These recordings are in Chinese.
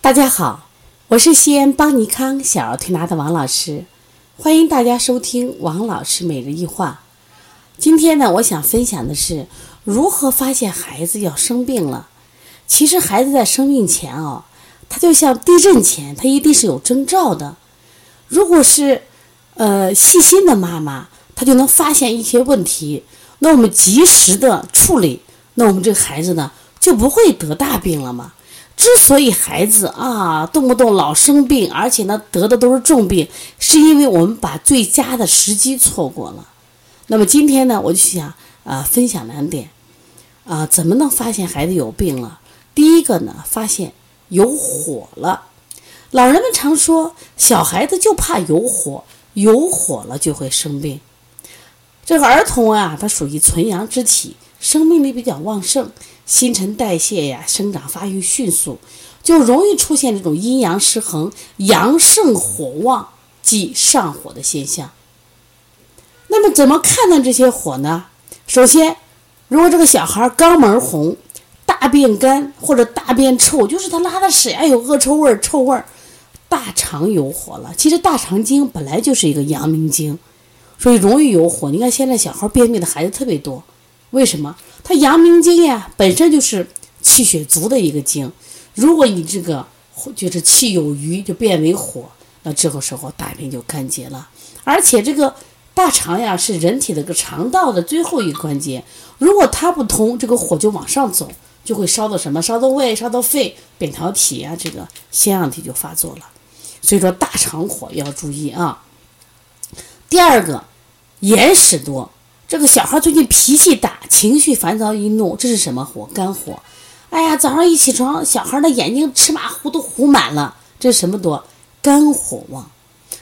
大家好，我是西安邦尼康小儿推拿的王老师，欢迎大家收听王老师每日一话。今天呢，我想分享的是如何发现孩子要生病了。其实孩子在生病前哦，他就像地震前，他一定是有征兆的。如果是呃细心的妈妈，她就能发现一些问题，那我们及时的处理，那我们这个孩子呢就不会得大病了嘛。之所以孩子啊动不动老生病，而且呢得的都是重病，是因为我们把最佳的时机错过了。那么今天呢，我就想啊分享两点啊，怎么能发现孩子有病了？第一个呢，发现有火了。老人们常说，小孩子就怕有火，有火了就会生病。这个儿童啊，他属于纯阳之体。生命力比较旺盛，新陈代谢呀，生长发育迅速，就容易出现这种阴阳失衡、阳盛火旺即上火的现象。那么，怎么看待这些火呢？首先，如果这个小孩肛门红、大便干或者大便臭，就是他拉的屎呀有恶臭味、臭味，大肠有火了。其实大肠经本来就是一个阳明经，所以容易有火。你看现在小孩便秘的孩子特别多。为什么？它阳明经呀，本身就是气血足的一个经。如果你这个就是气有余，就变为火，那这个时候大便就干结了。而且这个大肠呀，是人体的个肠道的最后一个关节。如果它不通，这个火就往上走，就会烧到什么？烧到胃，烧到肺，扁桃体呀，这个腺样体就发作了。所以说大肠火要注意啊。第二个，眼屎多。这个小孩最近脾气大，情绪烦躁易怒，这是什么火？肝火。哎呀，早上一起床，小孩的眼睛芝麻糊都糊满了，这是什么多？肝火旺。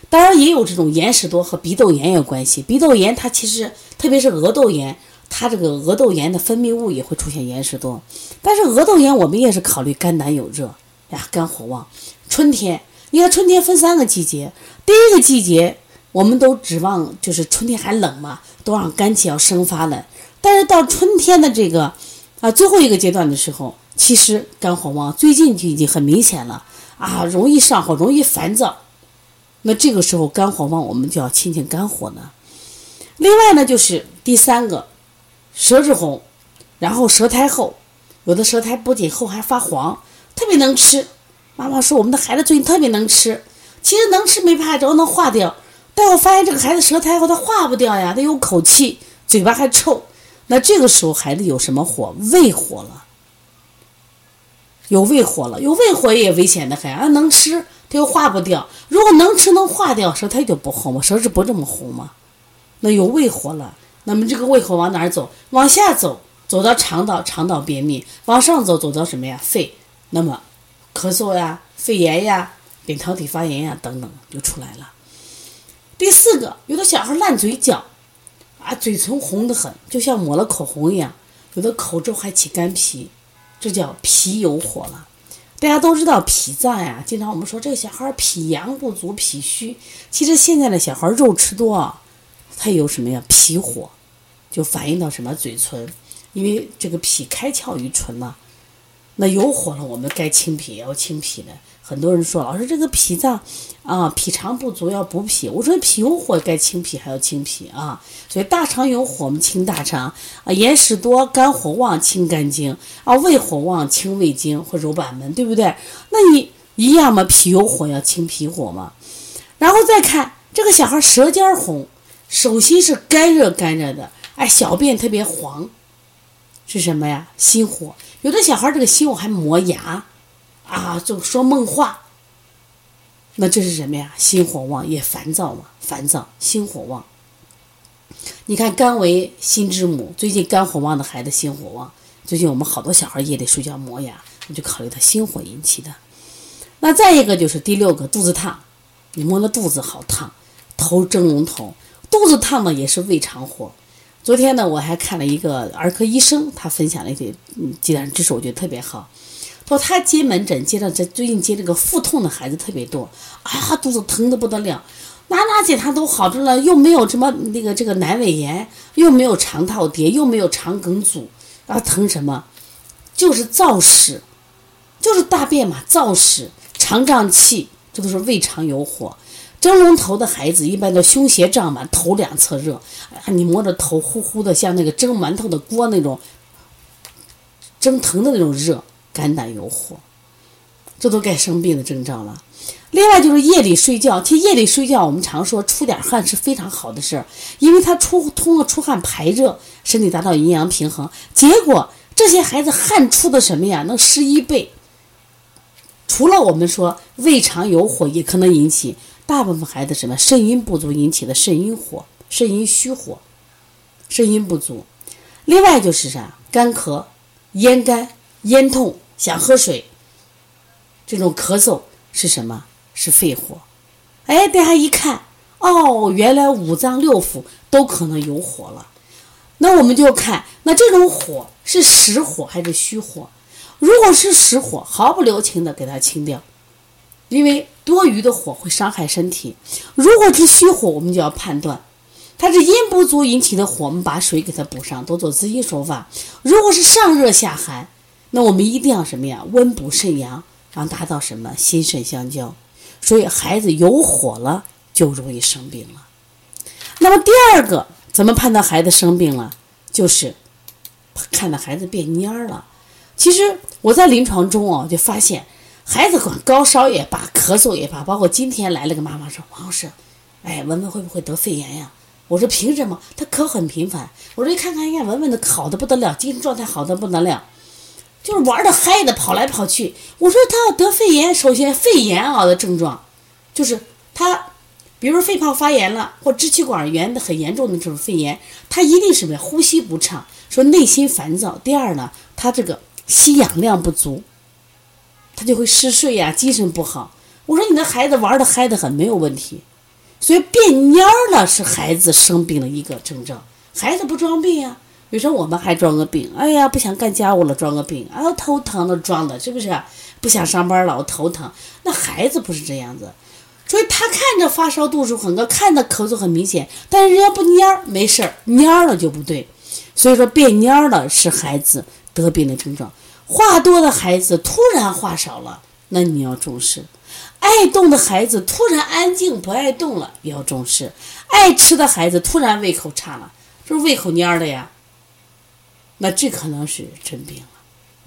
当然也有这种眼屎多和鼻窦炎有关系。鼻窦炎它其实特别是额窦炎，它这个额窦炎的分泌物也会出现眼屎多。但是额窦炎我们也是考虑肝胆有热呀，肝火旺。春天，你看春天分三个季节，第一个季节。我们都指望就是春天还冷嘛，都让肝气要生发了。但是到春天的这个啊最后一个阶段的时候，其实肝火旺，最近就已经很明显了啊，容易上火，容易烦躁。那这个时候肝火旺，我们就要清清肝火呢。另外呢，就是第三个，舌质红，然后舌苔厚，有的舌苔不仅厚还发黄，特别能吃。妈妈说我们的孩子最近特别能吃，其实能吃没怕，只要能化掉。但我发现这个孩子舌苔厚，他化不掉呀，他有口气，嘴巴还臭。那这个时候孩子有什么火？胃火了，有胃火了，有胃火也危险的很啊！能吃他又化不掉，如果能吃能化掉，舌苔就不红嘛，舌质不这么红嘛。那有胃火了，那么这个胃火往哪儿走？往下走，走到肠道，肠道便秘；往上走，走到什么呀？肺，那么咳嗽呀、肺炎呀、扁桃体发炎呀等等就出来了。第四个，有的小孩烂嘴角，啊，嘴唇红得很，就像抹了口红一样。有的口周还起干皮，这叫脾有火了。大家都知道脾脏呀，经常我们说这个小孩脾阳不足、脾虚。其实现在的小孩肉吃多，他有什么呀？脾火，就反映到什么嘴唇，因为这个脾开窍于唇嘛。那有火了，我们该清脾，要清脾的。很多人说，老师这个脾脏啊，脾肠不足要补脾。我说脾有火，该清脾还要清脾啊。所以大肠有火，我们清大肠啊；眼屎多、肝火旺，清肝经啊；胃火旺，清胃经或揉板门，对不对？那你一样嘛，脾有火要清脾火嘛。然后再看这个小孩舌尖红，手心是干热干热的，哎，小便特别黄，是什么呀？心火。有的小孩这个心我还磨牙。啊，就说梦话，那这是什么呀？心火旺也烦躁嘛，烦躁，心火旺。你看肝为心之母，最近肝火旺的孩子心火旺。最近我们好多小孩夜里睡觉磨牙，那就考虑他心火引起的。那再一个就是第六个，肚子烫，你摸了肚子好烫，头蒸笼头，肚子烫呢也是胃肠火。昨天呢，我还看了一个儿科医生，他分享了一些嗯，鸡蛋知识，我觉得特别好。说他接门诊接到这最近接这个腹痛的孩子特别多，啊，肚子疼的不得了，哪哪检查都好着了，又没有什么那个这个阑尾炎，又没有肠套叠，又没有肠梗阻，啊，疼什么？就是燥屎，就是大便嘛，燥屎，肠胀气，这都是胃肠有火。蒸笼头的孩子一般都胸胁胀满，头两侧热，啊，你摸着头呼呼的，像那个蒸馒头的锅那种，蒸腾的那种热，肝胆有火，这都该生病的征兆了。另外就是夜里睡觉，其实夜里睡觉，我们常说出点汗是非常好的事儿，因为他出通过出汗排热，身体达到阴阳平衡。结果这些孩子汗出的什么呀？能十一倍。除了我们说胃肠有火，也可能引起。大部分孩子什么肾阴不足引起的肾阴火、肾阴虚火、肾阴不足。另外就是啥，干咳、咽干、咽痛、想喝水，这种咳嗽是什么？是肺火。哎，大家一看，哦，原来五脏六腑都可能有火了。那我们就看，那这种火是实火还是虚火？如果是实火，毫不留情的给它清掉。因为多余的火会伤害身体。如果是虚火，我们就要判断，它是阴不足引起的火，我们把水给它补上，多做滋阴手法。如果是上热下寒，那我们一定要什么呀？温补肾阳，让达到什么心肾相交。所以孩子有火了，就容易生病了。那么第二个，怎么判断孩子生病了？就是看到孩子变蔫儿了。其实我在临床中哦，就发现。孩子管高烧也罢，咳嗽也罢，包括今天来了个妈妈说：“王老师，哎，文文会不会得肺炎呀？”我说：“凭什么？他咳很频繁。”我说：“一看看，看文文的好的不得了，精神状态好的不得了，就是玩的嗨的，跑来跑去。”我说：“他要得肺炎，首先肺炎啊的症状，就是他，比如说肺泡发炎了，或支气管炎的很严重的这种肺炎，他一定是什么？呼吸不畅，说内心烦躁。第二呢，他这个吸氧量不足。”他就会嗜睡呀，精神不好。我说你的孩子玩的嗨的很，没有问题。所以变蔫了是孩子生病的一个征兆。孩子不装病呀？有时候我们还装个病，哎呀，不想干家务了，装个病啊，头疼了装的，是不是？不想上班了，我头疼。那孩子不是这样子，所以他看着发烧度数很高，看着咳嗽很明显，但是人家不蔫，没事，蔫了就不对。所以说变蔫了是孩子得病的症状。话多的孩子突然话少了，那你要重视；爱动的孩子突然安静不爱动了，也要重视；爱吃的孩子突然胃口差了，这是胃口蔫了呀。那这可能是真病了，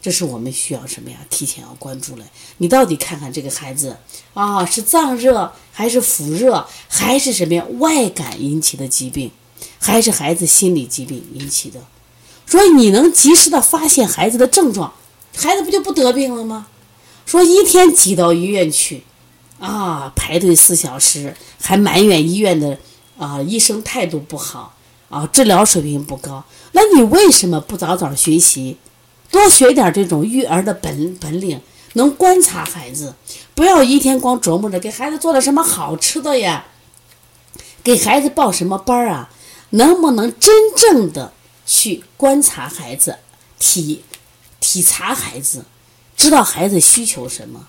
这是我们需要什么呀？提前要关注了。你到底看看这个孩子啊，是脏热还是腑热，还是什么呀？外感引起的疾病，还是孩子心理疾病引起的？所以你能及时的发现孩子的症状。孩子不就不得病了吗？说一天挤到医院去，啊，排队四小时，还埋怨医院的啊医生态度不好，啊，治疗水平不高。那你为什么不早早学习，多学点这种育儿的本本领，能观察孩子，不要一天光琢磨着给孩子做点什么好吃的呀，给孩子报什么班啊？能不能真正的去观察孩子体？体察孩子，知道孩子需求什么。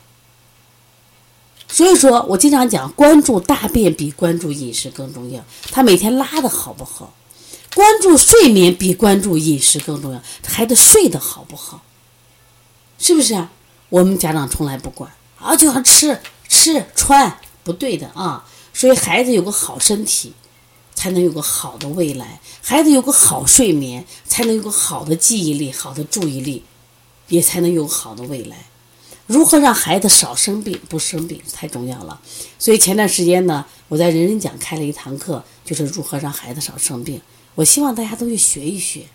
所以说我经常讲，关注大便比关注饮食更重要。他每天拉的好不好？关注睡眠比关注饮食更重要。孩子睡得好不好？是不是啊？我们家长从来不管啊，就想吃吃穿，不对的啊。所以孩子有个好身体，才能有个好的未来。孩子有个好睡眠，才能有个好的记忆力、好的注意力。也才能有好的未来。如何让孩子少生病、不生病太重要了。所以前段时间呢，我在人人讲开了一堂课，就是如何让孩子少生病。我希望大家都去学一学，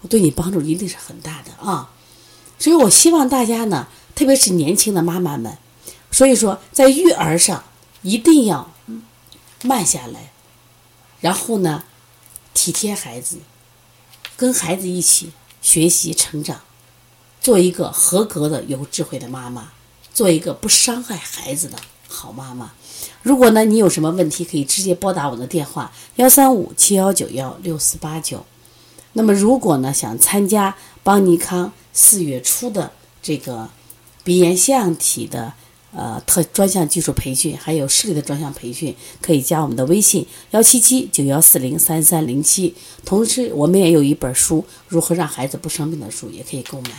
我对你帮助一定是很大的啊。所以我希望大家呢，特别是年轻的妈妈们，所以说在育儿上一定要慢下来，然后呢，体贴孩子，跟孩子一起学习成长。做一个合格的、有智慧的妈妈，做一个不伤害孩子的好妈妈。如果呢，你有什么问题，可以直接拨打我的电话幺三五七幺九幺六四八九。那么，如果呢，想参加邦尼康四月初的这个鼻炎腺样体的呃特专项技术培训，还有视力的专项培训，可以加我们的微信幺七七九幺四零三三零七。同时，我们也有一本书《如何让孩子不生病》的书，也可以购买。